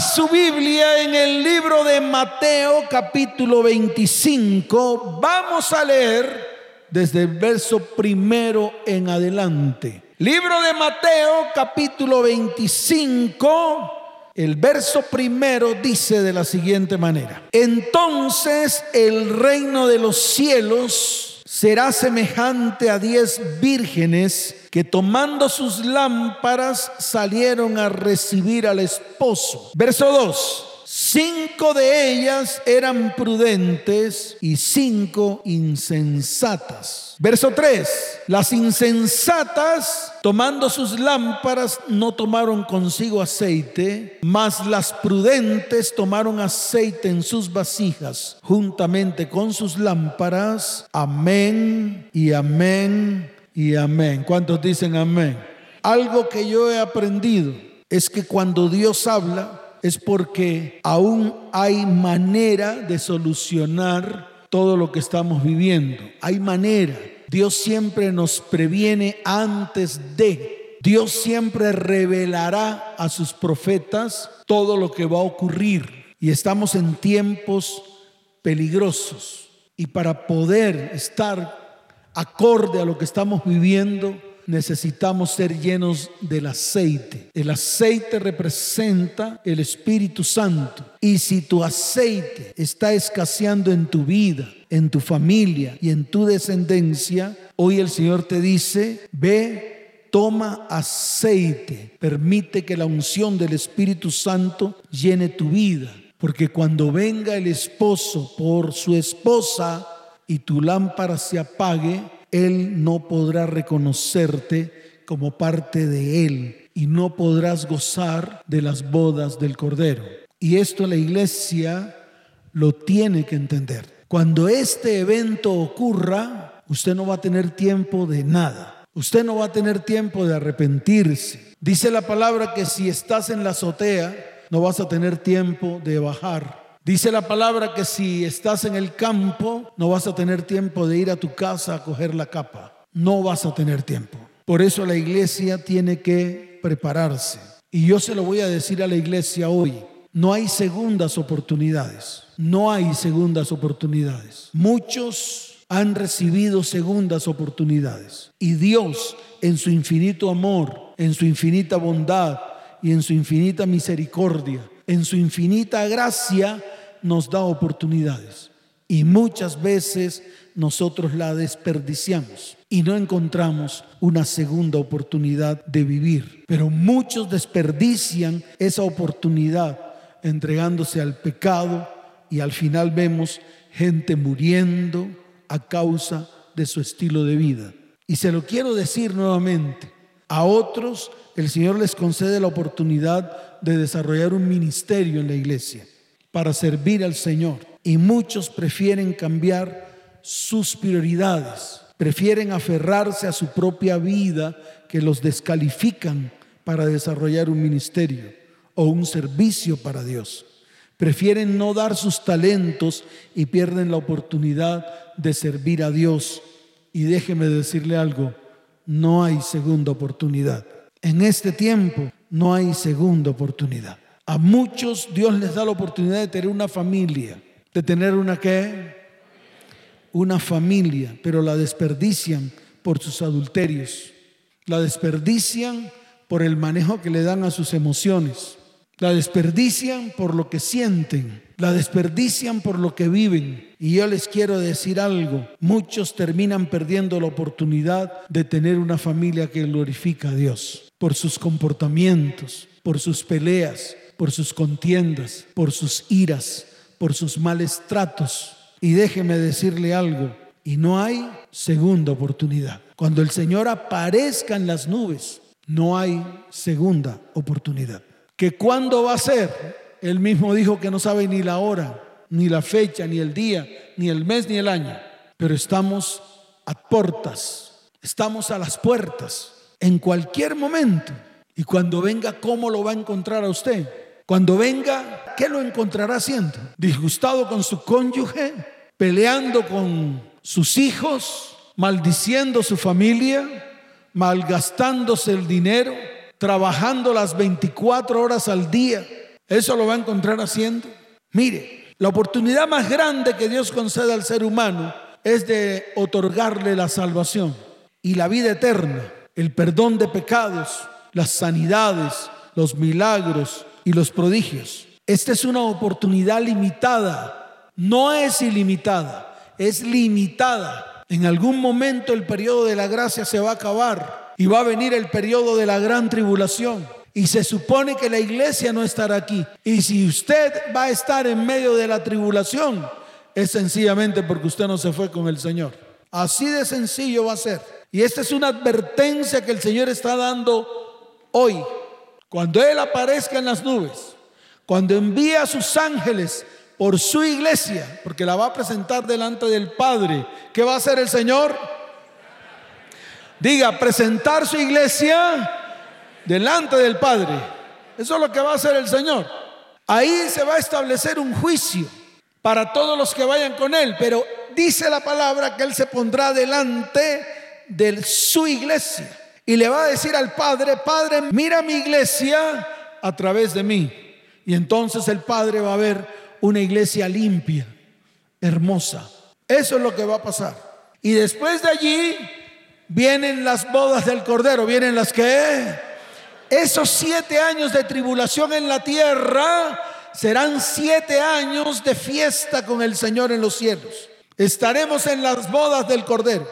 Su Biblia en el libro de Mateo capítulo 25. Vamos a leer desde el verso primero en adelante. Libro de Mateo capítulo 25. El verso primero dice de la siguiente manera. Entonces el reino de los cielos será semejante a diez vírgenes que tomando sus lámparas salieron a recibir al esposo. Verso 2. Cinco de ellas eran prudentes y cinco insensatas. Verso 3. Las insensatas, tomando sus lámparas, no tomaron consigo aceite, mas las prudentes tomaron aceite en sus vasijas, juntamente con sus lámparas. Amén y amén y amén. ¿Cuántos dicen amén? Algo que yo he aprendido es que cuando Dios habla, es porque aún hay manera de solucionar todo lo que estamos viviendo. Hay manera. Dios siempre nos previene antes de. Dios siempre revelará a sus profetas todo lo que va a ocurrir. Y estamos en tiempos peligrosos. Y para poder estar acorde a lo que estamos viviendo, necesitamos ser llenos del aceite. El aceite representa el Espíritu Santo. Y si tu aceite está escaseando en tu vida, en tu familia y en tu descendencia, hoy el Señor te dice, ve, toma aceite, permite que la unción del Espíritu Santo llene tu vida. Porque cuando venga el esposo por su esposa y tu lámpara se apague, él no podrá reconocerte como parte de Él y no podrás gozar de las bodas del Cordero. Y esto la iglesia lo tiene que entender. Cuando este evento ocurra, usted no va a tener tiempo de nada. Usted no va a tener tiempo de arrepentirse. Dice la palabra que si estás en la azotea, no vas a tener tiempo de bajar Dice la palabra que si estás en el campo, no vas a tener tiempo de ir a tu casa a coger la capa. No vas a tener tiempo. Por eso la iglesia tiene que prepararse. Y yo se lo voy a decir a la iglesia hoy. No hay segundas oportunidades. No hay segundas oportunidades. Muchos han recibido segundas oportunidades. Y Dios, en su infinito amor, en su infinita bondad y en su infinita misericordia, en su infinita gracia nos da oportunidades y muchas veces nosotros la desperdiciamos y no encontramos una segunda oportunidad de vivir. Pero muchos desperdician esa oportunidad entregándose al pecado y al final vemos gente muriendo a causa de su estilo de vida. Y se lo quiero decir nuevamente, a otros el Señor les concede la oportunidad de desarrollar un ministerio en la iglesia para servir al Señor. Y muchos prefieren cambiar sus prioridades, prefieren aferrarse a su propia vida que los descalifican para desarrollar un ministerio o un servicio para Dios. Prefieren no dar sus talentos y pierden la oportunidad de servir a Dios. Y déjeme decirle algo, no hay segunda oportunidad. En este tiempo no hay segunda oportunidad. A muchos Dios les da la oportunidad de tener una familia, de tener una qué? Una familia, pero la desperdician por sus adulterios. La desperdician por el manejo que le dan a sus emociones. La desperdician por lo que sienten. La desperdician por lo que viven. Y yo les quiero decir algo. Muchos terminan perdiendo la oportunidad de tener una familia que glorifica a Dios por sus comportamientos, por sus peleas, por sus contiendas, por sus iras, por sus males tratos. Y déjeme decirle algo, y no hay segunda oportunidad. Cuando el Señor aparezca en las nubes, no hay segunda oportunidad. ¿Que cuándo va a ser? Él mismo dijo que no sabe ni la hora, ni la fecha, ni el día, ni el mes, ni el año. Pero estamos a puertas, estamos a las puertas en cualquier momento. Y cuando venga, ¿cómo lo va a encontrar a usted? Cuando venga, ¿qué lo encontrará haciendo? Disgustado con su cónyuge, peleando con sus hijos, maldiciendo su familia, malgastándose el dinero, trabajando las 24 horas al día Eso lo va a encontrar haciendo. Mire, la oportunidad más grande que Dios concede al ser humano es de otorgarle la salvación y la vida eterna, el perdón de pecados, las sanidades, los milagros y los prodigios. Esta es una oportunidad limitada, no es ilimitada, es limitada. En algún momento el periodo de la gracia se va a acabar y va a venir el periodo de la gran tribulación. Y se supone que la iglesia no estará aquí. Y si usted va a estar en medio de la tribulación, es sencillamente porque usted no se fue con el Señor. Así de sencillo va a ser. Y esta es una advertencia que el Señor está dando hoy. Cuando Él aparezca en las nubes, cuando envía a sus ángeles por su iglesia, porque la va a presentar delante del Padre, ¿qué va a hacer el Señor? Diga, presentar su iglesia delante del Padre. Eso es lo que va a hacer el Señor. Ahí se va a establecer un juicio para todos los que vayan con Él, pero dice la palabra que Él se pondrá delante de su iglesia y le va a decir al Padre, Padre, mira mi iglesia a través de mí. Y entonces el Padre va a ver una iglesia limpia, hermosa. Eso es lo que va a pasar. Y después de allí vienen las bodas del Cordero, vienen las que... Esos siete años de tribulación en la tierra serán siete años de fiesta con el Señor en los cielos. Estaremos en las bodas del Cordero.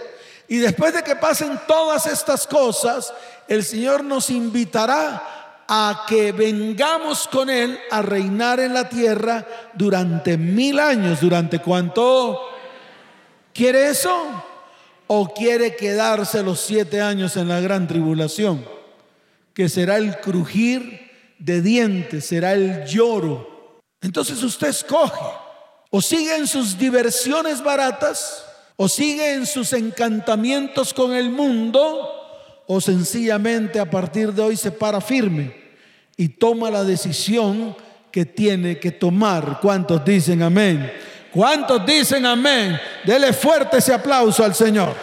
Y después de que pasen todas estas cosas, el Señor nos invitará a que vengamos con Él a reinar en la tierra durante mil años. ¿Durante cuánto? ¿Quiere eso? ¿O quiere quedarse los siete años en la gran tribulación? Que será el crujir de dientes, será el lloro. Entonces usted escoge. O sigue en sus diversiones baratas o sigue en sus encantamientos con el mundo, o sencillamente a partir de hoy se para firme y toma la decisión que tiene que tomar. ¿Cuántos dicen amén? ¿Cuántos dicen amén? Dele fuerte ese aplauso al Señor.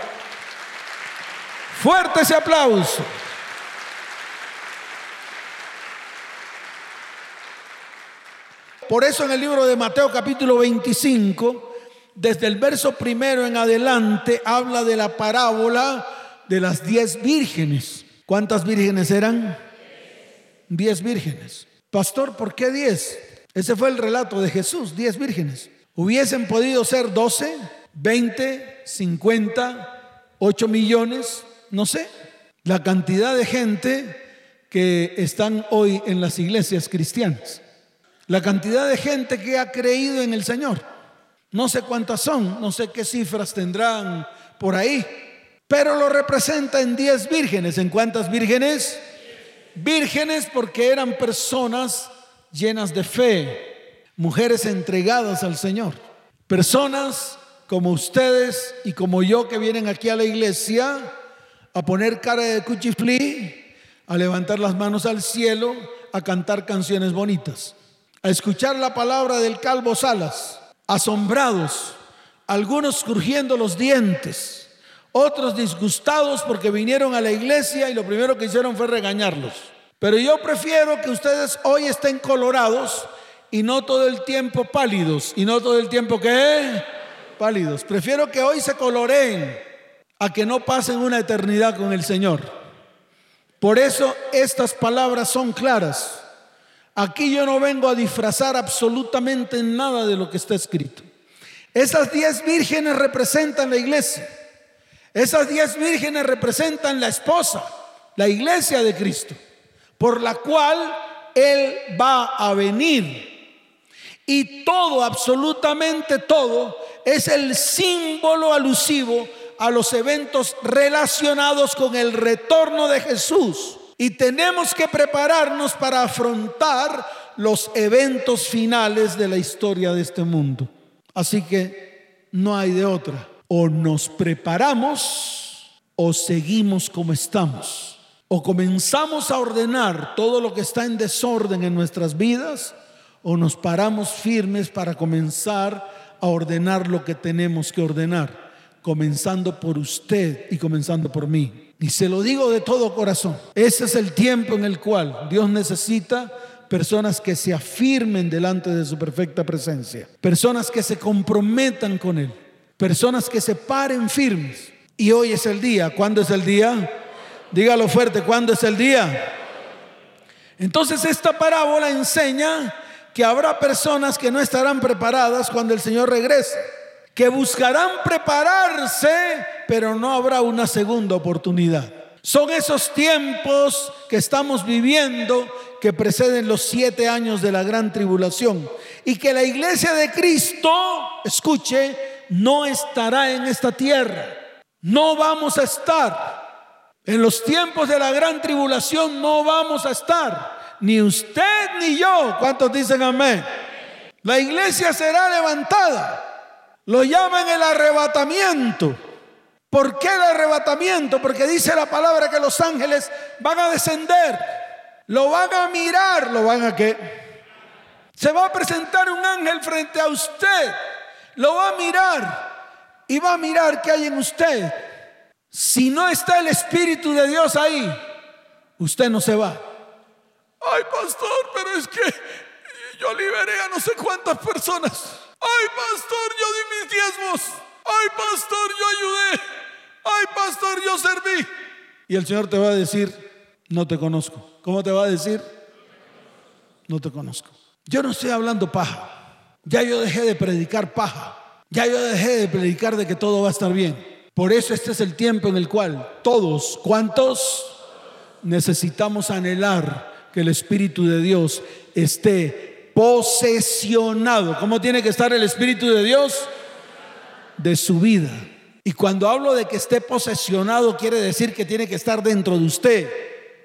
Fuerte ese aplauso. Por eso en el libro de Mateo capítulo 25, desde el verso primero en adelante habla de la parábola de las diez vírgenes. ¿Cuántas vírgenes eran? Diez vírgenes. Pastor, ¿por qué diez? Ese fue el relato de Jesús, diez vírgenes. Hubiesen podido ser doce, veinte, cincuenta, ocho millones, no sé. La cantidad de gente que están hoy en las iglesias cristianas. La cantidad de gente que ha creído en el Señor. No sé cuántas son, no sé qué cifras tendrán por ahí, pero lo representa en 10 vírgenes. ¿En cuántas vírgenes? Vírgenes porque eran personas llenas de fe, mujeres entregadas al Señor, personas como ustedes y como yo que vienen aquí a la iglesia a poner cara de cuchiflí, a levantar las manos al cielo, a cantar canciones bonitas, a escuchar la palabra del Calvo Salas asombrados, algunos crujiendo los dientes, otros disgustados porque vinieron a la iglesia y lo primero que hicieron fue regañarlos. Pero yo prefiero que ustedes hoy estén colorados y no todo el tiempo pálidos. ¿Y no todo el tiempo que Pálidos. Prefiero que hoy se coloreen a que no pasen una eternidad con el Señor. Por eso estas palabras son claras. Aquí yo no vengo a disfrazar absolutamente nada de lo que está escrito. Esas diez vírgenes representan la iglesia. Esas diez vírgenes representan la esposa, la iglesia de Cristo, por la cual Él va a venir. Y todo, absolutamente todo, es el símbolo alusivo a los eventos relacionados con el retorno de Jesús y tenemos que prepararnos para afrontar los eventos finales de la historia de este mundo. Así que no hay de otra. O nos preparamos o seguimos como estamos. O comenzamos a ordenar todo lo que está en desorden en nuestras vidas o nos paramos firmes para comenzar a ordenar lo que tenemos que ordenar, comenzando por usted y comenzando por mí. Y se lo digo de todo corazón. Ese es el tiempo en el cual Dios necesita personas que se afirmen delante de su perfecta presencia, personas que se comprometan con Él, personas que se paren firmes. Y hoy es el día. ¿Cuándo es el día? Dígalo fuerte, ¿cuándo es el día? Entonces esta parábola enseña que habrá personas que no estarán preparadas cuando el Señor regrese, que buscarán prepararse, pero no habrá una segunda oportunidad. Son esos tiempos que estamos viviendo que preceden los siete años de la gran tribulación y que la iglesia de Cristo, escuche, no estará en esta tierra. No vamos a estar. En los tiempos de la gran tribulación no vamos a estar. Ni usted ni yo. ¿Cuántos dicen amén? La iglesia será levantada. Lo llaman el arrebatamiento. ¿Por qué el arrebatamiento? Porque dice la palabra que los ángeles van a descender, lo van a mirar, lo van a que se va a presentar un ángel frente a usted, lo va a mirar y va a mirar qué hay en usted. Si no está el Espíritu de Dios ahí, usted no se va. Ay, pastor, pero es que yo liberé a no sé cuántas personas. Ay, pastor, yo di mis diezmos. Ay, pastor, yo ayudé ay pastor, yo serví. Y el Señor te va a decir, no te conozco. ¿Cómo te va a decir? No te conozco. Yo no estoy hablando paja. Ya yo dejé de predicar paja. Ya yo dejé de predicar de que todo va a estar bien. Por eso este es el tiempo en el cual todos, ¿cuántos? Necesitamos anhelar que el Espíritu de Dios esté posesionado. ¿Cómo tiene que estar el Espíritu de Dios? De su vida. Y cuando hablo de que esté posesionado, quiere decir que tiene que estar dentro de usted,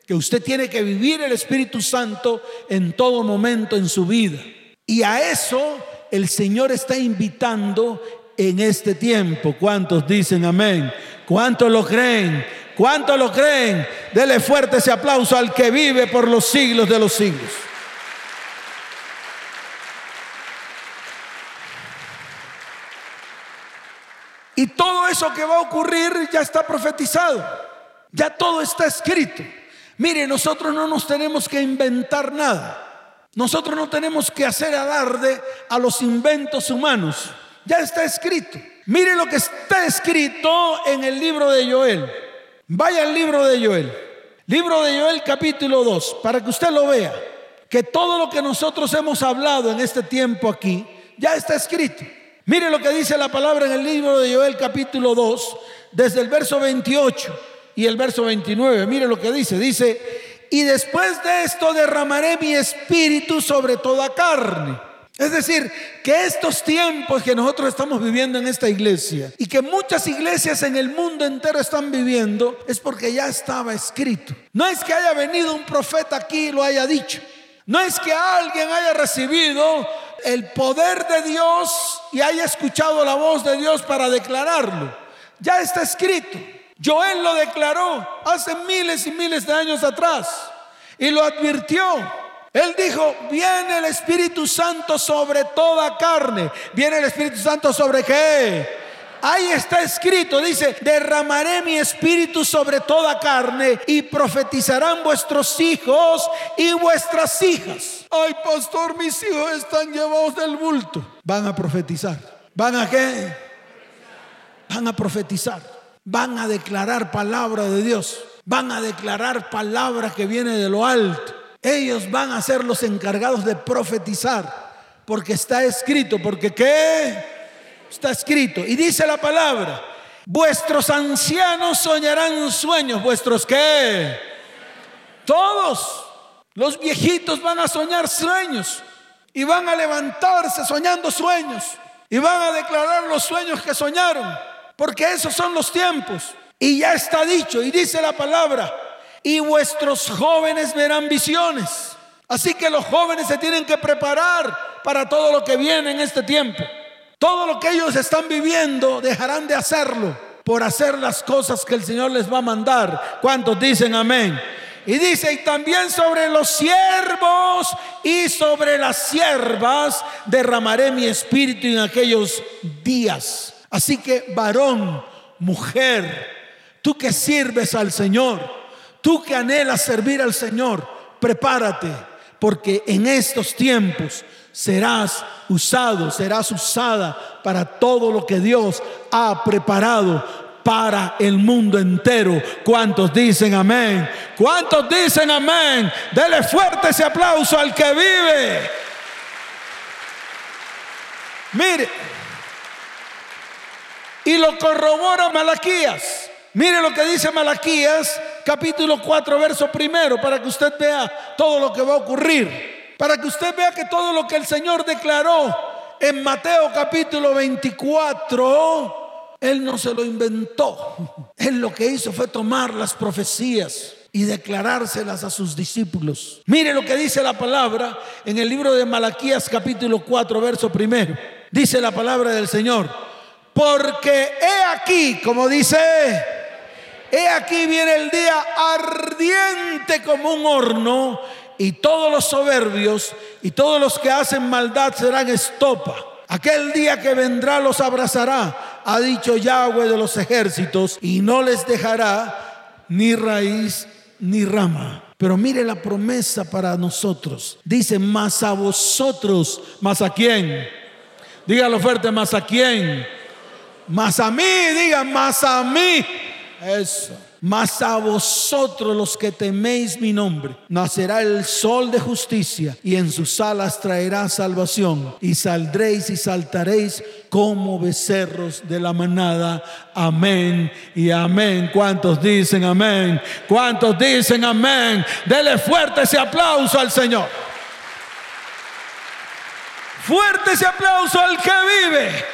que usted tiene que vivir el Espíritu Santo en todo momento en su vida. Y a eso el Señor está invitando en este tiempo. ¿Cuántos dicen amén? ¿Cuántos lo creen? ¿Cuántos lo creen? Dele fuerte ese aplauso al que vive por los siglos de los siglos. Y todo eso que va a ocurrir ya está profetizado. Ya todo está escrito. Mire, nosotros no nos tenemos que inventar nada. Nosotros no tenemos que hacer alarde a los inventos humanos. Ya está escrito. Mire lo que está escrito en el libro de Joel. Vaya al libro de Joel. Libro de Joel capítulo 2, para que usted lo vea. Que todo lo que nosotros hemos hablado en este tiempo aquí, ya está escrito. Mire lo que dice la palabra en el libro de Joel capítulo 2, desde el verso 28 y el verso 29. Mire lo que dice. Dice, y después de esto derramaré mi espíritu sobre toda carne. Es decir, que estos tiempos que nosotros estamos viviendo en esta iglesia y que muchas iglesias en el mundo entero están viviendo es porque ya estaba escrito. No es que haya venido un profeta aquí y lo haya dicho. No es que alguien haya recibido el poder de Dios y haya escuchado la voz de Dios para declararlo. Ya está escrito. Joel lo declaró hace miles y miles de años atrás y lo advirtió. Él dijo, viene el Espíritu Santo sobre toda carne. ¿Viene el Espíritu Santo sobre qué? Ahí está escrito, dice, derramaré mi espíritu sobre toda carne y profetizarán vuestros hijos y vuestras hijas. Ay, pastor, mis hijos están llevados del bulto. Van a profetizar. ¿Van a qué? Van a profetizar. Van a declarar palabra de Dios. Van a declarar palabra que viene de lo alto. Ellos van a ser los encargados de profetizar. Porque está escrito, porque qué? Está escrito. Y dice la palabra, vuestros ancianos soñarán sueños. ¿Vuestros qué? Todos los viejitos van a soñar sueños y van a levantarse soñando sueños y van a declarar los sueños que soñaron, porque esos son los tiempos. Y ya está dicho, y dice la palabra, y vuestros jóvenes verán visiones. Así que los jóvenes se tienen que preparar para todo lo que viene en este tiempo. Todo lo que ellos están viviendo dejarán de hacerlo por hacer las cosas que el Señor les va a mandar. ¿Cuántos dicen amén? Y dice, y también sobre los siervos y sobre las siervas derramaré mi espíritu en aquellos días. Así que varón, mujer, tú que sirves al Señor, tú que anhelas servir al Señor, prepárate porque en estos tiempos serás usado, serás usada para todo lo que Dios ha preparado para el mundo entero. ¿Cuántos dicen amén? ¿Cuántos dicen amén? Dele fuerte ese aplauso al que vive. Mire, y lo corrobora Malaquías. Mire lo que dice Malaquías, capítulo 4, verso primero, para que usted vea todo lo que va a ocurrir. Para que usted vea que todo lo que el Señor declaró en Mateo capítulo 24, Él no se lo inventó. Él lo que hizo fue tomar las profecías y declarárselas a sus discípulos. Mire lo que dice la palabra en el libro de Malaquías capítulo 4, verso primero. Dice la palabra del Señor. Porque he aquí, como dice, he aquí viene el día ardiente como un horno y todos los soberbios y todos los que hacen maldad serán estopa. Aquel día que vendrá los abrazará, ha dicho Yahweh de los ejércitos, y no les dejará ni raíz ni rama. Pero mire la promesa para nosotros. Dice, más a vosotros, más a quién. Dígalo fuerte, más a quién más a mí, digan, más a mí. Eso. Más a vosotros los que teméis mi nombre, nacerá el sol de justicia y en sus alas traerá salvación y saldréis y saltaréis como becerros de la manada. Amén y amén. ¿Cuántos dicen amén? ¿Cuántos dicen amén? Dele fuerte ese aplauso al Señor. Fuerte ese aplauso al que vive.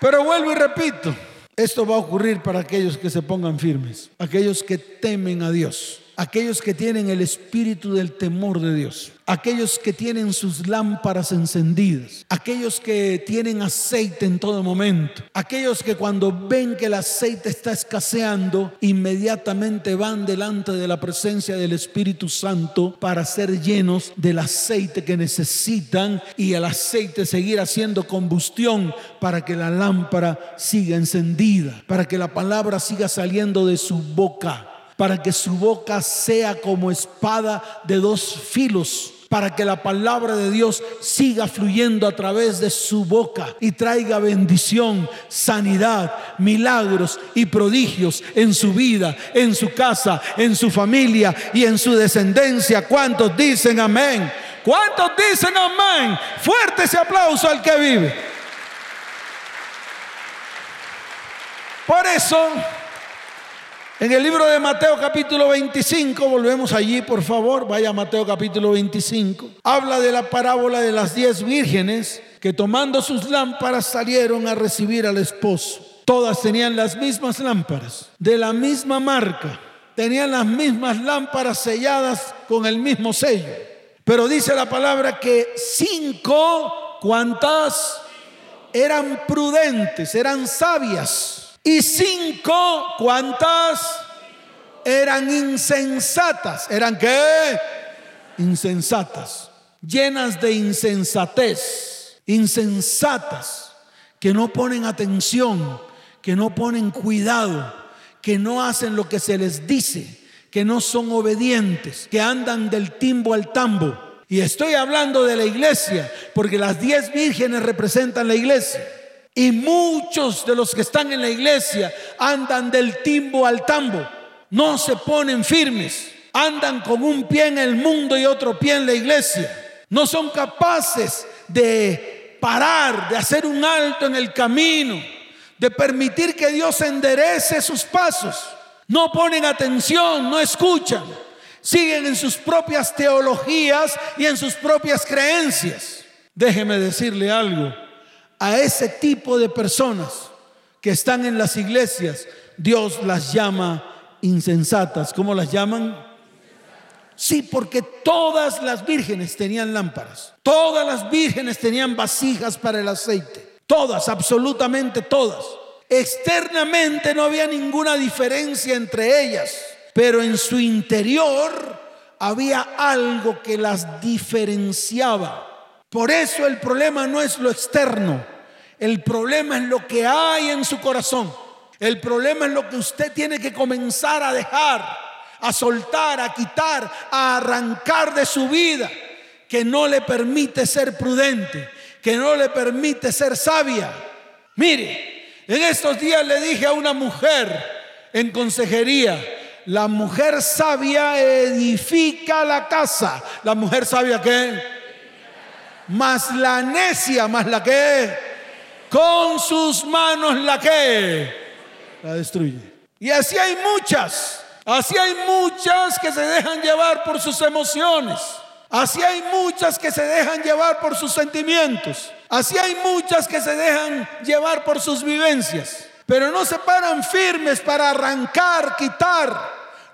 Pero vuelvo y repito, esto va a ocurrir para aquellos que se pongan firmes, aquellos que temen a Dios, aquellos que tienen el espíritu del temor de Dios aquellos que tienen sus lámparas encendidas, aquellos que tienen aceite en todo momento, aquellos que cuando ven que el aceite está escaseando, inmediatamente van delante de la presencia del Espíritu Santo para ser llenos del aceite que necesitan y el aceite seguir haciendo combustión para que la lámpara siga encendida, para que la palabra siga saliendo de su boca para que su boca sea como espada de dos filos para que la palabra de Dios siga fluyendo a través de su boca y traiga bendición, sanidad, milagros y prodigios en su vida, en su casa, en su familia y en su descendencia. ¿Cuántos dicen amén? ¿Cuántos dicen amén? Fuerte ese aplauso al que vive. Por eso en el libro de Mateo capítulo 25, volvemos allí por favor, vaya Mateo capítulo 25, habla de la parábola de las diez vírgenes que tomando sus lámparas salieron a recibir al esposo. Todas tenían las mismas lámparas, de la misma marca, tenían las mismas lámparas selladas con el mismo sello. Pero dice la palabra que cinco, ¿cuántas? Eran prudentes, eran sabias y cinco, ¿cuántas? Eran insensatas. ¿Eran qué? Insensatas. Llenas de insensatez. Insensatas. Que no ponen atención. Que no ponen cuidado. Que no hacen lo que se les dice. Que no son obedientes. Que andan del timbo al tambo. Y estoy hablando de la iglesia. Porque las diez vírgenes representan la iglesia. Y muchos de los que están en la iglesia andan del timbo al tambo, no se ponen firmes, andan con un pie en el mundo y otro pie en la iglesia. No son capaces de parar, de hacer un alto en el camino, de permitir que Dios enderece sus pasos. No ponen atención, no escuchan, siguen en sus propias teologías y en sus propias creencias. Déjeme decirle algo a ese tipo de personas que están en las iglesias, Dios las llama insensatas. ¿Cómo las llaman? Sí, porque todas las vírgenes tenían lámparas. Todas las vírgenes tenían vasijas para el aceite. Todas, absolutamente todas. Externamente no había ninguna diferencia entre ellas, pero en su interior había algo que las diferenciaba. Por eso el problema no es lo externo, el problema es lo que hay en su corazón. El problema es lo que usted tiene que comenzar a dejar, a soltar, a quitar, a arrancar de su vida, que no le permite ser prudente, que no le permite ser sabia. Mire, en estos días le dije a una mujer en consejería, la mujer sabia edifica la casa. La mujer sabia que más la necia, más la que con sus manos la que la destruye. Y así hay muchas. Así hay muchas que se dejan llevar por sus emociones. Así hay muchas que se dejan llevar por sus sentimientos. Así hay muchas que se dejan llevar por sus vivencias. Pero no se paran firmes para arrancar, quitar,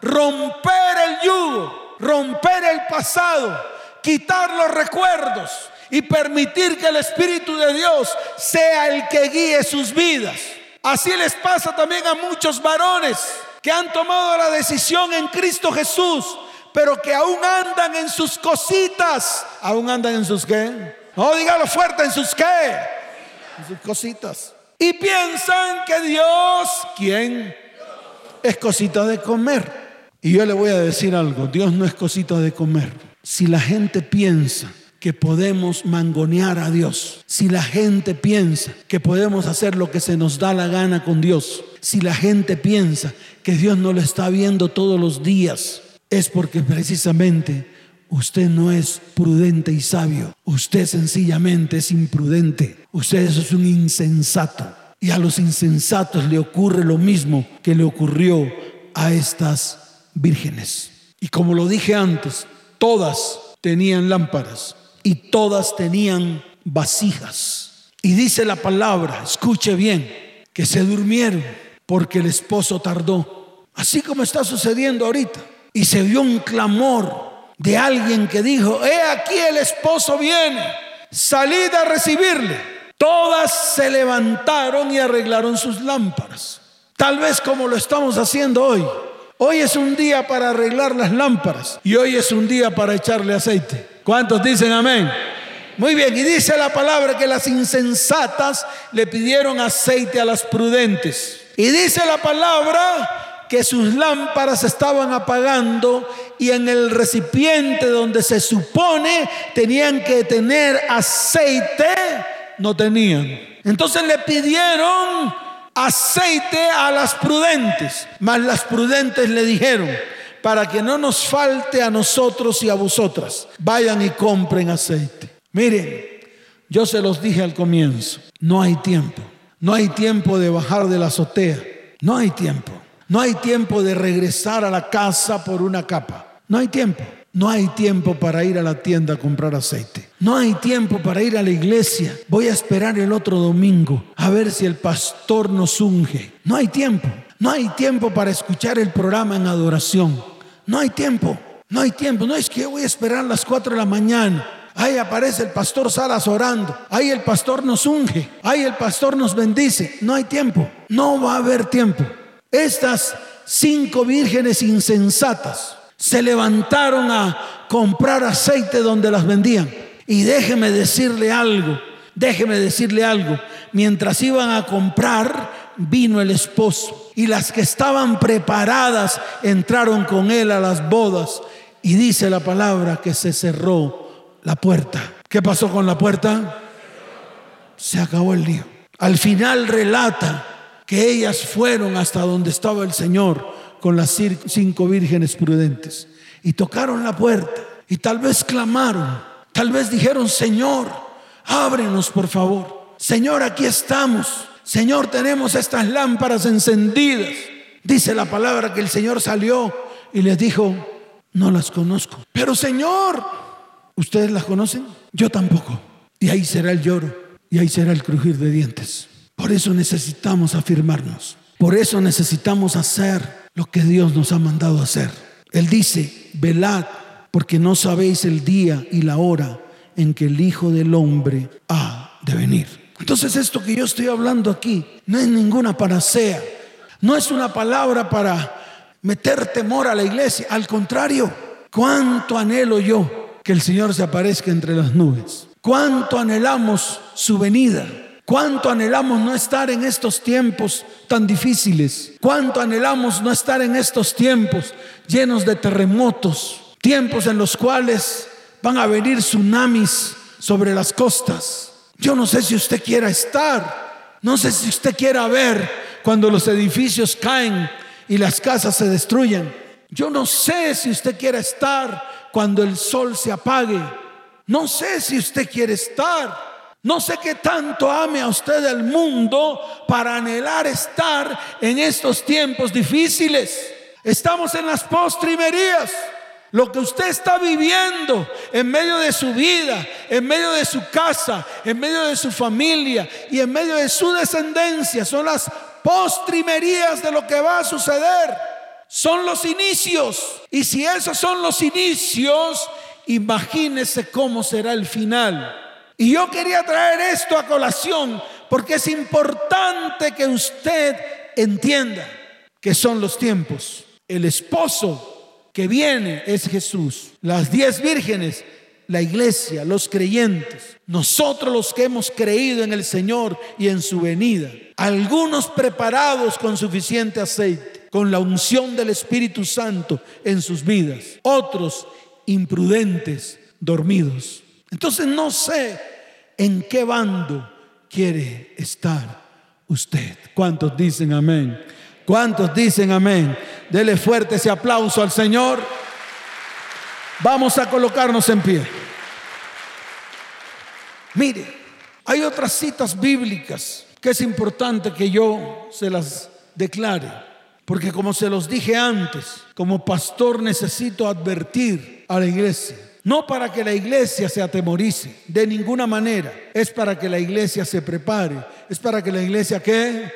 romper el yugo, romper el pasado, quitar los recuerdos y permitir que el Espíritu de Dios sea el que guíe sus vidas. Así les pasa también a muchos varones que han tomado la decisión en Cristo Jesús, pero que aún andan en sus cositas. ¿Aún andan en sus qué? No, dígalo fuerte, ¿en sus qué? En sus cositas. Y piensan que Dios, ¿quién? Es cosita de comer. Y yo le voy a decir algo, Dios no es cosita de comer. Si la gente piensa que podemos mangonear a Dios, si la gente piensa que podemos hacer lo que se nos da la gana con Dios, si la gente piensa que Dios no lo está viendo todos los días, es porque precisamente usted no es prudente y sabio, usted sencillamente es imprudente, usted es un insensato. Y a los insensatos le ocurre lo mismo que le ocurrió a estas vírgenes. Y como lo dije antes, todas tenían lámparas y todas tenían vasijas. Y dice la palabra, escuche bien, que se durmieron porque el esposo tardó. Así como está sucediendo ahorita. Y se vio un clamor de alguien que dijo, he aquí el esposo viene, salid a recibirle. Todas se levantaron y arreglaron sus lámparas. Tal vez como lo estamos haciendo hoy. Hoy es un día para arreglar las lámparas y hoy es un día para echarle aceite. ¿Cuántos dicen amén? Muy bien, y dice la palabra que las insensatas le pidieron aceite a las prudentes. Y dice la palabra que sus lámparas estaban apagando y en el recipiente donde se supone tenían que tener aceite, no tenían. Entonces le pidieron aceite a las prudentes, mas las prudentes le dijeron, para que no nos falte a nosotros y a vosotras. Vayan y compren aceite. Miren, yo se los dije al comienzo, no hay tiempo. No hay tiempo de bajar de la azotea. No hay tiempo. No hay tiempo de regresar a la casa por una capa. No hay tiempo. No hay tiempo para ir a la tienda a comprar aceite. No hay tiempo para ir a la iglesia. Voy a esperar el otro domingo a ver si el pastor nos unge. No hay tiempo. No hay tiempo para escuchar el programa en adoración. No hay tiempo. No hay tiempo. No es que voy a esperar a las 4 de la mañana. Ahí aparece el pastor Salas orando. Ahí el pastor nos unge. Ahí el pastor nos bendice. No hay tiempo. No va a haber tiempo. Estas cinco vírgenes insensatas se levantaron a comprar aceite donde las vendían. Y déjeme decirle algo. Déjeme decirle algo. Mientras iban a comprar, vino el esposo y las que estaban preparadas entraron con él a las bodas y dice la palabra que se cerró la puerta. ¿Qué pasó con la puerta? Se acabó el lío. Al final relata que ellas fueron hasta donde estaba el Señor con las cinco vírgenes prudentes y tocaron la puerta y tal vez clamaron, tal vez dijeron, Señor, ábrenos por favor. Señor, aquí estamos. Señor, tenemos estas lámparas encendidas. Dice la palabra que el Señor salió y les dijo, no las conozco. Pero Señor, ¿ustedes las conocen? Yo tampoco. Y ahí será el lloro y ahí será el crujir de dientes. Por eso necesitamos afirmarnos. Por eso necesitamos hacer lo que Dios nos ha mandado hacer. Él dice, velad, porque no sabéis el día y la hora en que el Hijo del Hombre ha de venir. Entonces esto que yo estoy hablando aquí no es ninguna panacea, no es una palabra para meter temor a la iglesia, al contrario, cuánto anhelo yo que el Señor se aparezca entre las nubes, cuánto anhelamos su venida, ¿Cuánto anhelamos no estar en estos tiempos tan difíciles? ¿Cuánto anhelamos no estar en estos tiempos llenos de terremotos? Tiempos en los cuales van a venir tsunamis sobre las costas. Yo no sé si usted quiera estar, no sé si usted quiera ver cuando los edificios caen y las casas se destruyen. Yo no sé si usted quiera estar cuando el sol se apague. No sé si usted quiere estar no sé qué tanto ame a usted el mundo para anhelar estar en estos tiempos difíciles. Estamos en las postrimerías. Lo que usted está viviendo en medio de su vida, en medio de su casa, en medio de su familia y en medio de su descendencia son las postrimerías de lo que va a suceder. Son los inicios. Y si esos son los inicios, imagínese cómo será el final. Y yo quería traer esto a colación porque es importante que usted entienda que son los tiempos. El esposo que viene es Jesús. Las diez vírgenes, la iglesia, los creyentes, nosotros los que hemos creído en el Señor y en su venida. Algunos preparados con suficiente aceite, con la unción del Espíritu Santo en sus vidas. Otros imprudentes, dormidos. Entonces no sé en qué bando quiere estar usted. ¿Cuántos dicen amén? ¿Cuántos dicen amén? Dele fuerte ese aplauso al Señor. Vamos a colocarnos en pie. Mire, hay otras citas bíblicas que es importante que yo se las declare. Porque como se los dije antes, como pastor necesito advertir a la iglesia no para que la iglesia se atemorice, de ninguna manera. Es para que la iglesia se prepare. Es para que la iglesia que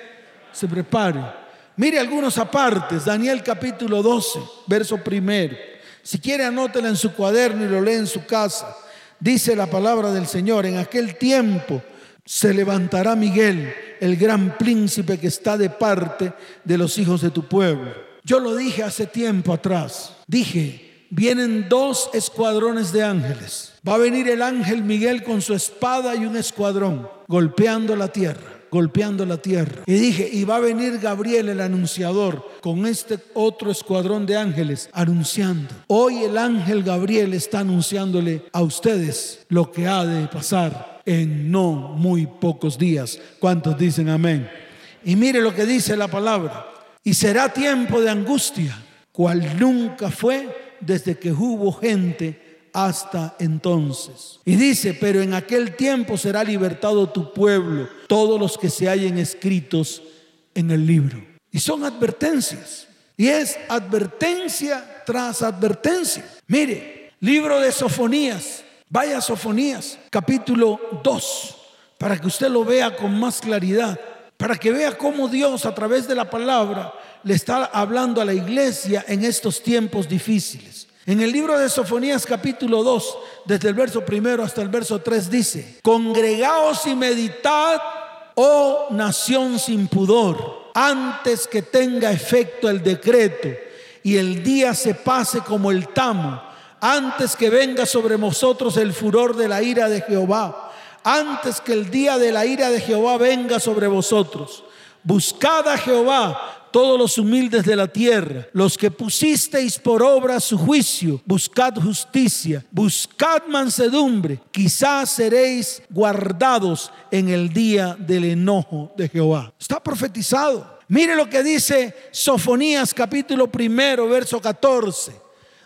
se prepare. Mire algunos apartes. Daniel capítulo 12, verso primero. Si quiere anótela en su cuaderno y lo lee en su casa. Dice la palabra del Señor, en aquel tiempo se levantará Miguel, el gran príncipe que está de parte de los hijos de tu pueblo. Yo lo dije hace tiempo atrás. Dije, vienen dos escuadrones de ángeles. Va a venir el ángel Miguel con su espada y un escuadrón, golpeando la tierra golpeando la tierra. Y dije, y va a venir Gabriel el anunciador con este otro escuadrón de ángeles anunciando. Hoy el ángel Gabriel está anunciándole a ustedes lo que ha de pasar en no muy pocos días. ¿Cuántos dicen amén? Y mire lo que dice la palabra. Y será tiempo de angustia, cual nunca fue desde que hubo gente hasta entonces. Y dice, pero en aquel tiempo será libertado tu pueblo, todos los que se hallen escritos en el libro. Y son advertencias. Y es advertencia tras advertencia. Mire, libro de Sofonías, vaya Sofonías, capítulo 2, para que usted lo vea con más claridad, para que vea cómo Dios a través de la palabra le está hablando a la iglesia en estos tiempos difíciles. En el libro de Sofonías capítulo 2, desde el verso primero hasta el verso 3 dice, congregaos y meditad, oh nación sin pudor, antes que tenga efecto el decreto y el día se pase como el tamo, antes que venga sobre vosotros el furor de la ira de Jehová, antes que el día de la ira de Jehová venga sobre vosotros. Buscad a Jehová todos los humildes de la tierra, los que pusisteis por obra su juicio, buscad justicia, buscad mansedumbre, quizás seréis guardados en el día del enojo de Jehová. Está profetizado. Mire lo que dice Sofonías capítulo primero, verso 14.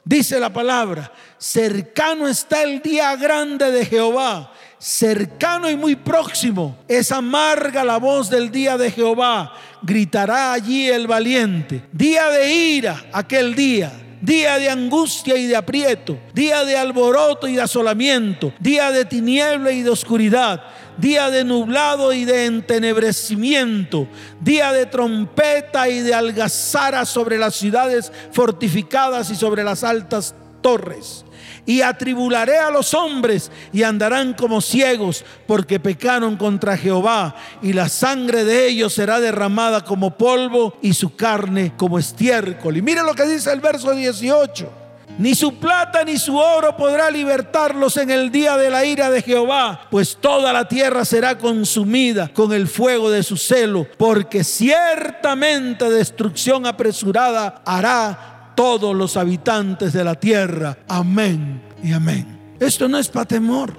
Dice la palabra, cercano está el día grande de Jehová cercano y muy próximo. Es amarga la voz del día de Jehová. Gritará allí el valiente. Día de ira, aquel día. Día de angustia y de aprieto. Día de alboroto y de asolamiento. Día de tiniebla y de oscuridad. Día de nublado y de entenebrecimiento. Día de trompeta y de algazara sobre las ciudades fortificadas y sobre las altas torres y atribularé a los hombres y andarán como ciegos porque pecaron contra Jehová y la sangre de ellos será derramada como polvo y su carne como estiércol. Y mire lo que dice el verso 18. Ni su plata ni su oro podrá libertarlos en el día de la ira de Jehová, pues toda la tierra será consumida con el fuego de su celo, porque ciertamente destrucción apresurada hará todos los habitantes de la tierra. Amén y amén. Esto no es para temor,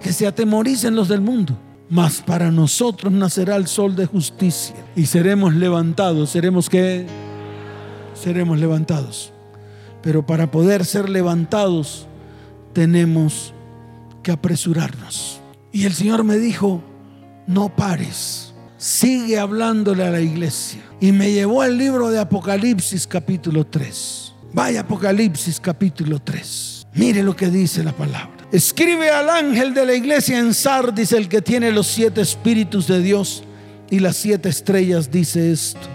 que se atemoricen los del mundo. Mas para nosotros nacerá el sol de justicia y seremos levantados. ¿Seremos que Seremos levantados. Pero para poder ser levantados tenemos que apresurarnos. Y el Señor me dijo, no pares, sigue hablándole a la iglesia. Y me llevó al libro de Apocalipsis capítulo 3. Vaya Apocalipsis capítulo 3. Mire lo que dice la palabra. Escribe al ángel de la iglesia en Sardis, el que tiene los siete espíritus de Dios y las siete estrellas, dice esto.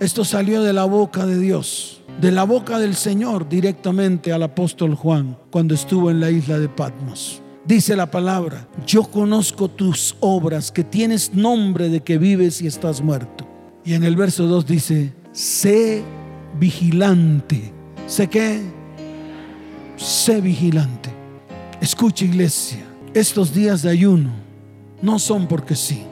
Esto salió de la boca de Dios, de la boca del Señor directamente al apóstol Juan cuando estuvo en la isla de Patmos. Dice la palabra, yo conozco tus obras, que tienes nombre de que vives y estás muerto. Y en el verso 2 dice, sé vigilante. ¿Sé qué? Sé vigilante. Escucha iglesia, estos días de ayuno no son porque sí.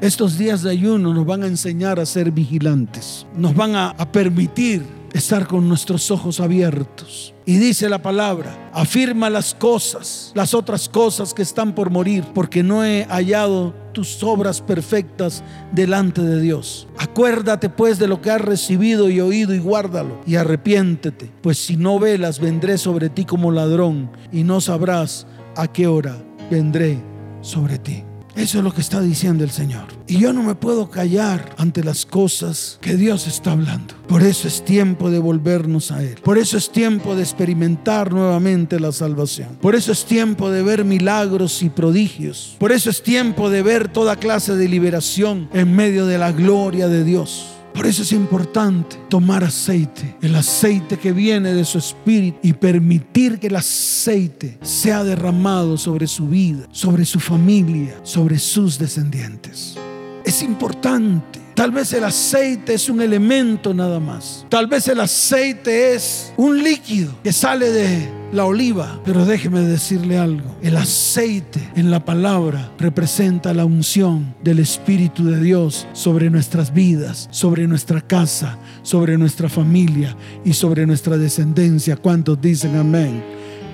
Estos días de ayuno nos van a enseñar a ser vigilantes. Nos van a, a permitir estar con nuestros ojos abiertos. Y dice la palabra, afirma las cosas, las otras cosas que están por morir, porque no he hallado tus obras perfectas delante de Dios. Acuérdate pues de lo que has recibido y oído y guárdalo y arrepiéntete, pues si no velas vendré sobre ti como ladrón y no sabrás a qué hora vendré sobre ti. Eso es lo que está diciendo el Señor. Y yo no me puedo callar ante las cosas que Dios está hablando. Por eso es tiempo de volvernos a Él. Por eso es tiempo de experimentar nuevamente la salvación. Por eso es tiempo de ver milagros y prodigios. Por eso es tiempo de ver toda clase de liberación en medio de la gloria de Dios. Por eso es importante tomar aceite, el aceite que viene de su espíritu y permitir que el aceite sea derramado sobre su vida, sobre su familia, sobre sus descendientes. Es importante. Tal vez el aceite es un elemento nada más. Tal vez el aceite es un líquido que sale de la oliva. Pero déjeme decirle algo. El aceite en la palabra representa la unción del Espíritu de Dios sobre nuestras vidas, sobre nuestra casa, sobre nuestra familia y sobre nuestra descendencia. ¿Cuántos dicen amén?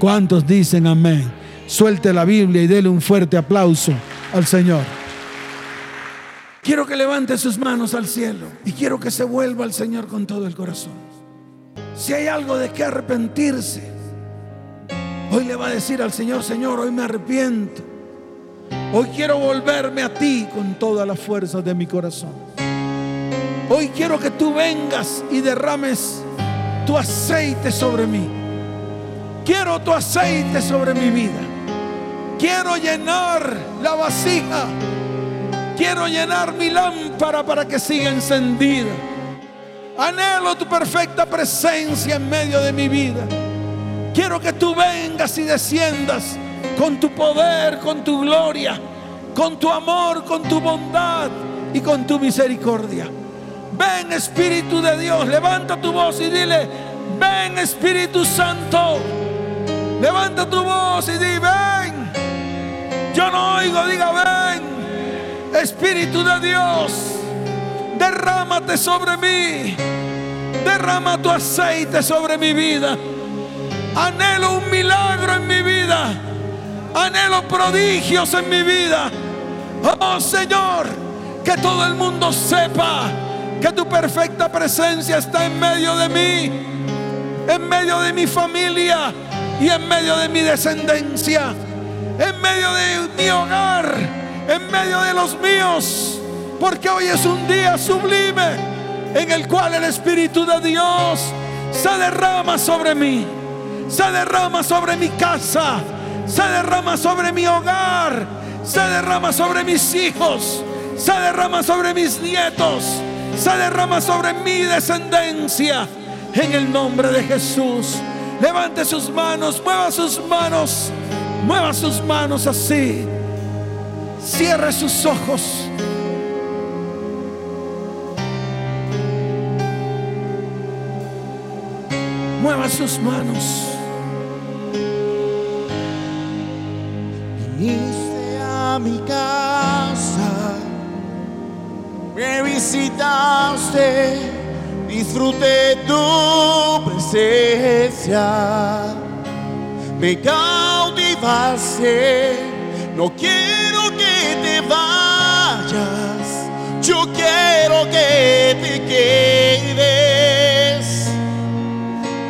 ¿Cuántos dicen amén? Suelte la Biblia y dele un fuerte aplauso al Señor. Quiero que levante sus manos al cielo y quiero que se vuelva al Señor con todo el corazón. Si hay algo de que arrepentirse, hoy le va a decir al Señor, Señor, hoy me arrepiento. Hoy quiero volverme a ti con toda la fuerza de mi corazón. Hoy quiero que tú vengas y derrames tu aceite sobre mí. Quiero tu aceite sobre mi vida. Quiero llenar la vasija Quiero llenar mi lámpara para que siga encendida. Anhelo tu perfecta presencia en medio de mi vida. Quiero que tú vengas y desciendas con tu poder, con tu gloria, con tu amor, con tu bondad y con tu misericordia. Ven Espíritu de Dios, levanta tu voz y dile, ven Espíritu Santo. Levanta tu voz y di, ven. Yo no oigo, diga, ven. Espíritu de Dios, derrámate sobre mí. Derrama tu aceite sobre mi vida. Anhelo un milagro en mi vida. Anhelo prodigios en mi vida. Oh Señor, que todo el mundo sepa que tu perfecta presencia está en medio de mí, en medio de mi familia y en medio de mi descendencia, en medio de mi hogar en medio de los míos, porque hoy es un día sublime en el cual el Espíritu de Dios se derrama sobre mí, se derrama sobre mi casa, se derrama sobre mi hogar, se derrama sobre mis hijos, se derrama sobre mis nietos, se derrama sobre mi descendencia, en el nombre de Jesús. Levante sus manos, mueva sus manos, mueva sus manos así. Cierre sus ojos. Mueva sus manos. Viniste a mi casa, me visitaste, disfruté tu presencia, me cautivaste, no quiero yo quiero que te quedes.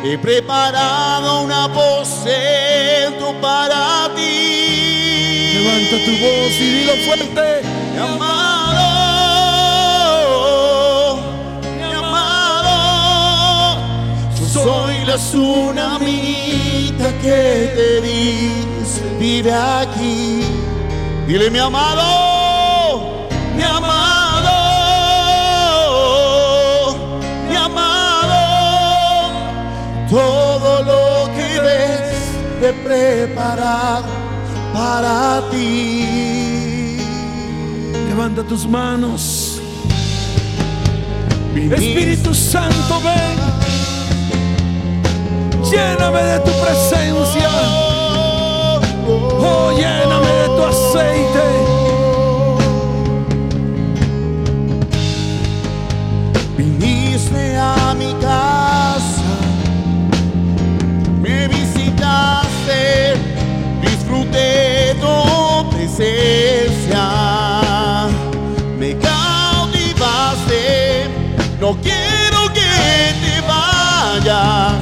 He preparado un aposento para ti. Levanta tu voz y dilo fuerte. Mi amado, mi amado, yo soy la tsunamita que te dice, vive aquí. Dile mi amado, preparado para ti. Levanta tus manos. Viniste Espíritu Santo, ven. Lléname de tu presencia. Oh, lléname de tu aceite. Viniste a mi casa, disfruté tu presencia, me cautivaste, no quiero que te vayas,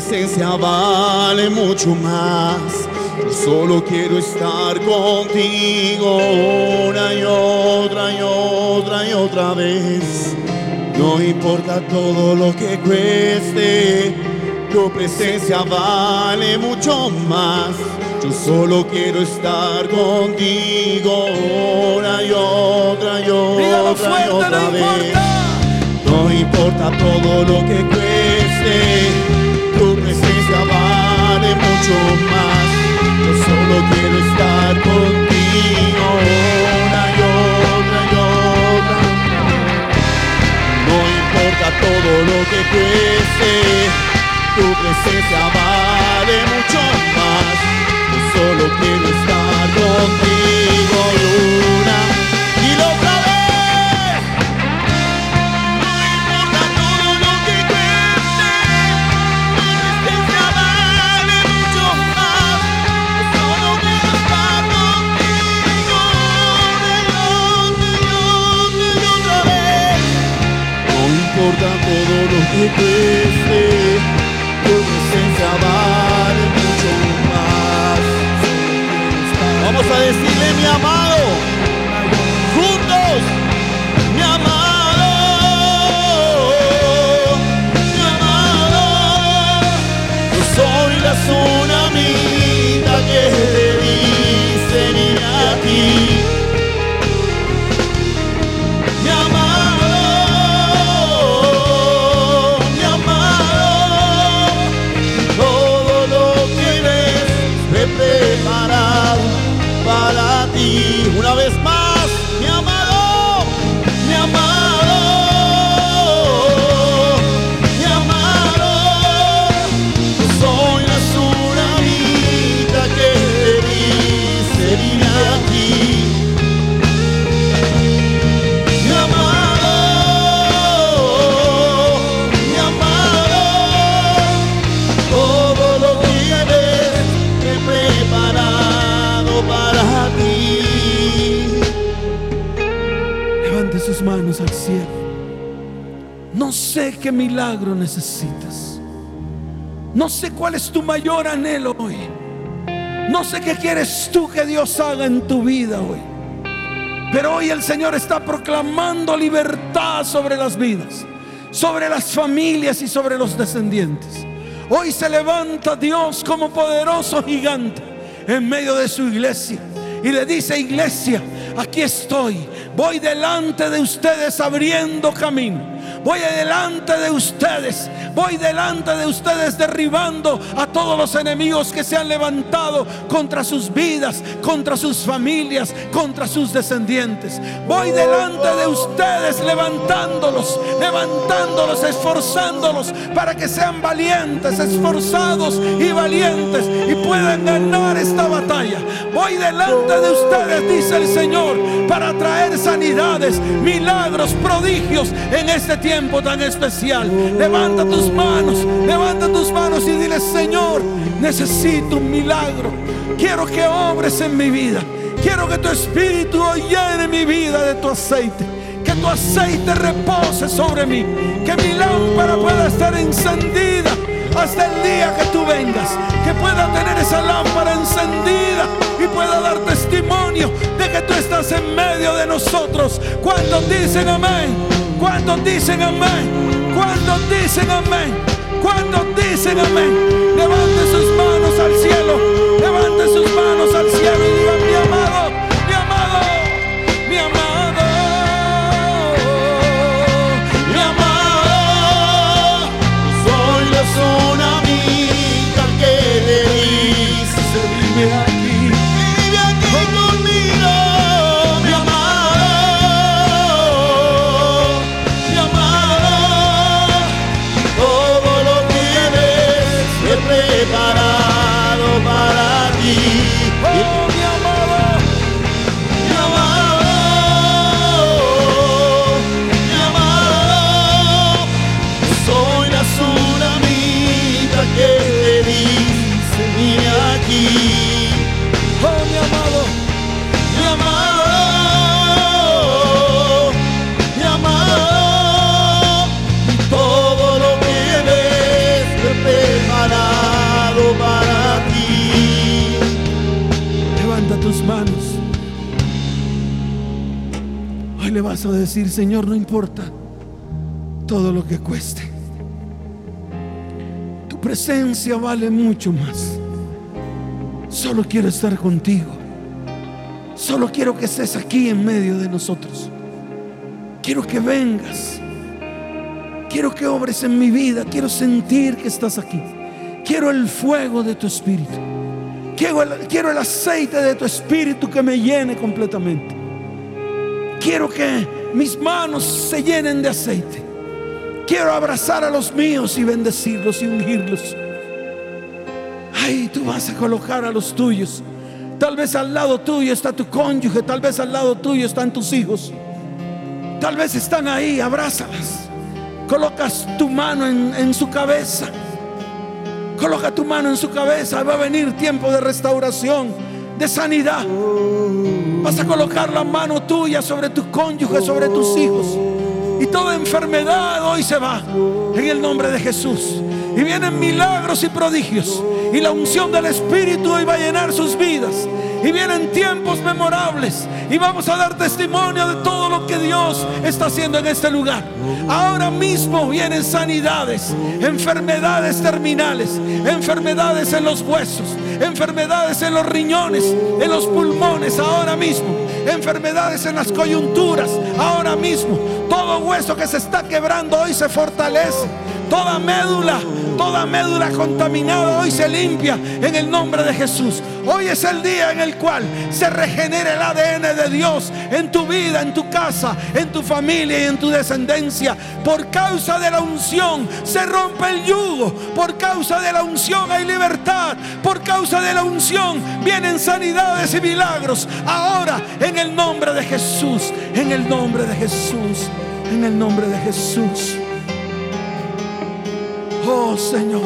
presencia vale mucho más. Yo solo quiero estar contigo una y otra y otra y otra vez. No importa todo lo que cueste, tu presencia vale mucho más. Yo solo quiero estar contigo una y otra y otra y otra no vez. importa. No importa todo lo que cueste, mucho más. Yo solo quiero estar contigo una y otra y otra. No importa todo lo que cueste, tu presencia vale mucho importa todo lo que cueste, tu presencia vale mucho más. Vamos a decirle mi amado, vez más, milagro necesitas. No sé cuál es tu mayor anhelo hoy. No sé qué quieres tú que Dios haga en tu vida hoy. Pero hoy el Señor está proclamando libertad sobre las vidas, sobre las familias y sobre los descendientes. Hoy se levanta Dios como poderoso gigante en medio de su iglesia. Y le dice, iglesia, aquí estoy. Voy delante de ustedes abriendo camino. Voy delante de ustedes. Voy delante de ustedes derribando a todos los enemigos que se han levantado contra sus vidas, contra sus familias, contra sus descendientes. Voy delante de ustedes levantándolos, levantándolos, esforzándolos para que sean valientes, esforzados y valientes y puedan ganar esta batalla. Voy delante de ustedes, dice el Señor, para traer sanidades, milagros, prodigios en este tiempo tan especial. Levanta tus manos, levanta tus manos y dile, Señor, necesito un milagro. Quiero que obres en mi vida. Quiero que tu espíritu llene mi vida de tu aceite. Que tu aceite repose sobre mí. Que mi lámpara pueda estar encendida hasta el día que tú vengas. Que pueda tener esa lámpara encendida y pueda dar testimonio de que tú estás en medio de nosotros. Cuando dicen amén, cuando dicen amén, cuando dicen amén, cuando dicen amén. Levante sus manos al cielo, tus manos. Hoy le vas a decir, Señor, no importa todo lo que cueste. Tu presencia vale mucho más. Solo quiero estar contigo. Solo quiero que estés aquí en medio de nosotros. Quiero que vengas. Quiero que obres en mi vida. Quiero sentir que estás aquí. Quiero el fuego de tu espíritu. Quiero el, aceite de tu espíritu que me llene completamente. Quiero que mis manos se llenen de aceite. Quiero abrazar a los míos y bendecirlos y ungirlos. Ay, tú vas a colocar a los tuyos. Tal vez al lado tuyo está tu cónyuge, tal vez al lado tuyo están tus hijos. Tal vez están ahí, abrázalas. Colocas tu mano en, en su cabeza. Coloca tu mano en su cabeza. Va a venir tiempo de restauración, de sanidad. Vas a colocar la mano tuya sobre tu cónyuge, sobre tus hijos. Y toda enfermedad hoy se va en el nombre de Jesús. Y vienen milagros y prodigios. Y la unción del Espíritu hoy va a llenar sus vidas. Y vienen tiempos memorables y vamos a dar testimonio de todo lo que Dios está haciendo en este lugar. Ahora mismo vienen sanidades, enfermedades terminales, enfermedades en los huesos, enfermedades en los riñones, en los pulmones, ahora mismo, enfermedades en las coyunturas, ahora mismo. Todo hueso que se está quebrando hoy se fortalece. Toda médula, toda médula contaminada hoy se limpia en el nombre de Jesús. Hoy es el día en el cual se regenera el ADN de Dios en tu vida, en tu casa, en tu familia y en tu descendencia. Por causa de la unción se rompe el yugo. Por causa de la unción hay libertad. Por causa de la unción vienen sanidades y milagros. Ahora en el nombre de Jesús, en el nombre de Jesús, en el nombre de Jesús. Oh Señor,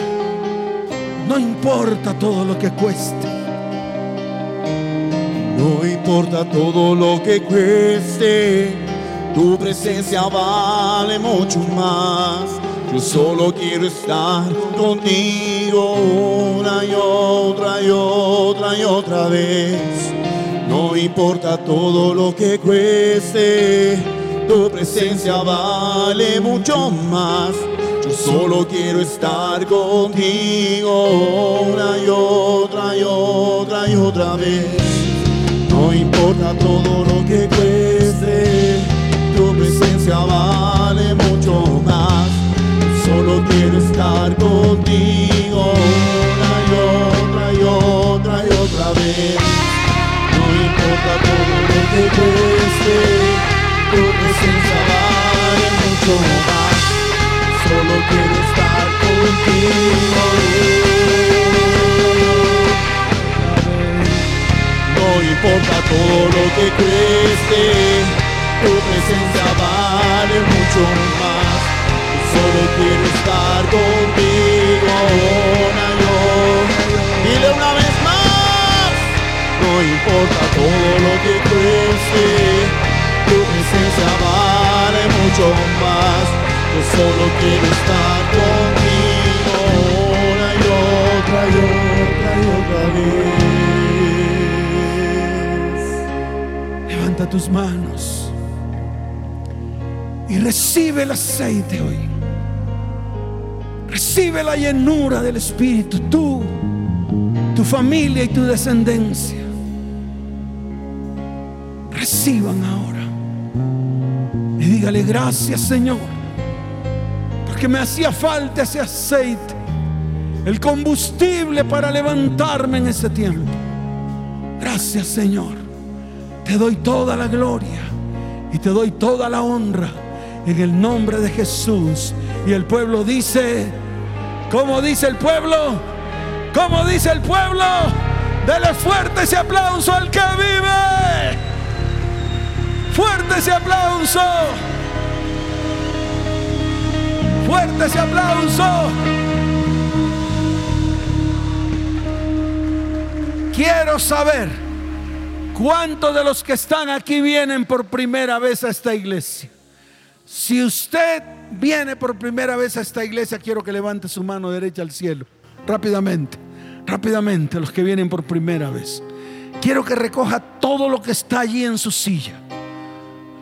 no importa todo lo que cueste. No importa todo lo que cueste, tu presencia vale mucho más. Yo solo quiero estar contigo una y otra y otra y otra vez. No importa todo lo que cueste, tu presencia vale mucho más. Solo quiero estar contigo una y otra y otra y otra vez. No importa todo lo que cueste, tu presencia vale mucho más. Solo quiero estar contigo una y otra y otra y otra vez. No importa todo lo que cueste, tu presencia vale mucho más. Solo quiero estar contigo. No importa todo lo que cueste, tu presencia vale mucho más. Solo quiero estar contigo otra. Dile una vez más. No importa todo lo que cueste, tu presencia vale mucho más. Solo quiero estar contigo una y otra y otra y otra vez. Levanta tus manos y recibe el aceite hoy. Recibe la llenura del Espíritu, tú, tu familia y tu descendencia. Reciban ahora. Y dígale gracias Señor, porque me hacía falta ese aceite, el combustible para levantarme en ese tiempo. Gracias Señor. Te doy toda la gloria y te doy toda la honra en el nombre de Jesús. Y el pueblo dice, ¿cómo dice el pueblo? ¿Cómo dice el pueblo? Dele fuerte ese aplauso al que vive. Fuerte ese aplauso. Fuerte ese aplauso. Quiero saber cuántos de los que están aquí vienen por primera vez a esta iglesia. Si usted viene por primera vez a esta iglesia, quiero que levante su mano derecha al cielo. Rápidamente, rápidamente, los que vienen por primera vez. Quiero que recoja todo lo que está allí en su silla.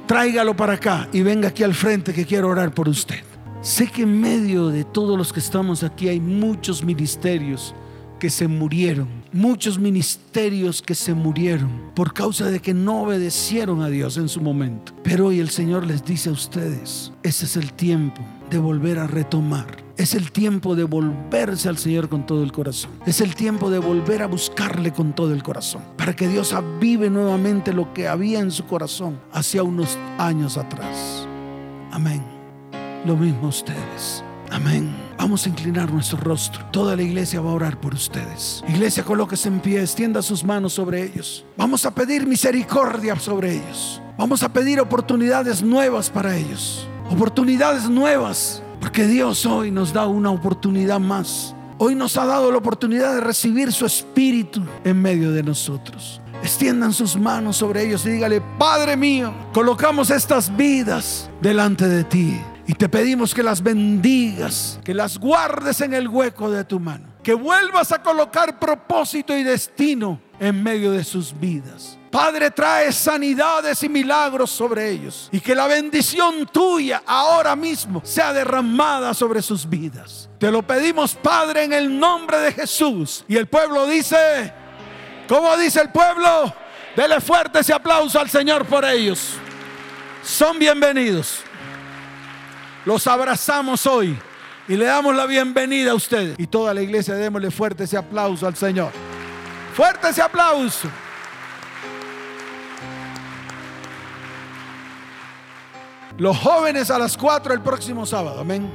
Tráigalo para acá y venga aquí al frente que quiero orar por usted. Sé que en medio de todos los que estamos aquí hay muchos ministerios que se murieron, muchos ministerios que se murieron por causa de que no obedecieron a Dios en su momento. Pero hoy el Señor les dice a ustedes, ese es el tiempo de volver a retomar. Es el tiempo de volverse al Señor con todo el corazón. Es el tiempo de volver a buscarle con todo el corazón. Para que Dios avive nuevamente lo que había en su corazón hacia unos años atrás. Amén. Lo mismo ustedes. Amén. Vamos a inclinar nuestro rostro. Toda la iglesia va a orar por ustedes. Iglesia, colóquese en pie, extienda sus manos sobre ellos. Vamos a pedir misericordia sobre ellos. Vamos a pedir oportunidades nuevas para ellos. Oportunidades nuevas. Porque Dios hoy nos da una oportunidad más. Hoy nos ha dado la oportunidad de recibir su espíritu en medio de nosotros. Extiendan sus manos sobre ellos y dígale, Padre mío, colocamos estas vidas delante de ti. Y te pedimos que las bendigas, que las guardes en el hueco de tu mano, que vuelvas a colocar propósito y destino en medio de sus vidas. Padre, trae sanidades y milagros sobre ellos. Y que la bendición tuya ahora mismo sea derramada sobre sus vidas. Te lo pedimos, Padre, en el nombre de Jesús. Y el pueblo dice, ¿cómo dice el pueblo? Dele fuerte ese aplauso al Señor por ellos. Son bienvenidos. Los abrazamos hoy y le damos la bienvenida a ustedes. Y toda la iglesia démosle fuerte ese aplauso al Señor. Fuerte ese aplauso. Los jóvenes a las 4 el próximo sábado. Amén.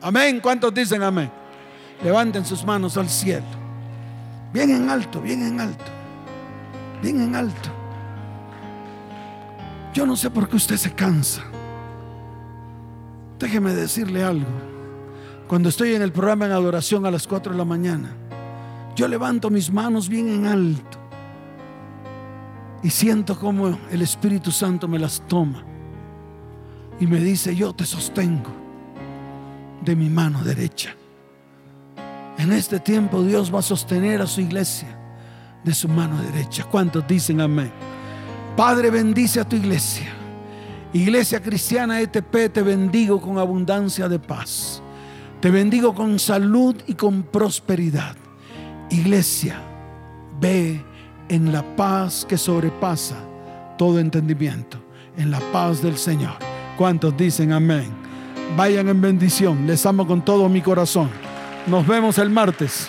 Amén. ¿Cuántos dicen amén? Levanten sus manos al cielo. Bien en alto, bien en alto. Bien en alto. Yo no sé por qué usted se cansa. Déjeme decirle algo. Cuando estoy en el programa en adoración a las 4 de la mañana, yo levanto mis manos bien en alto y siento como el Espíritu Santo me las toma y me dice, yo te sostengo de mi mano derecha. En este tiempo Dios va a sostener a su iglesia de su mano derecha. ¿Cuántos dicen amén? Padre, bendice a tu iglesia. Iglesia Cristiana ETP, te bendigo con abundancia de paz. Te bendigo con salud y con prosperidad. Iglesia, ve en la paz que sobrepasa todo entendimiento, en la paz del Señor. ¿Cuántos dicen amén? Vayan en bendición. Les amo con todo mi corazón. Nos vemos el martes.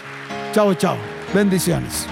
Chao, chao. Bendiciones.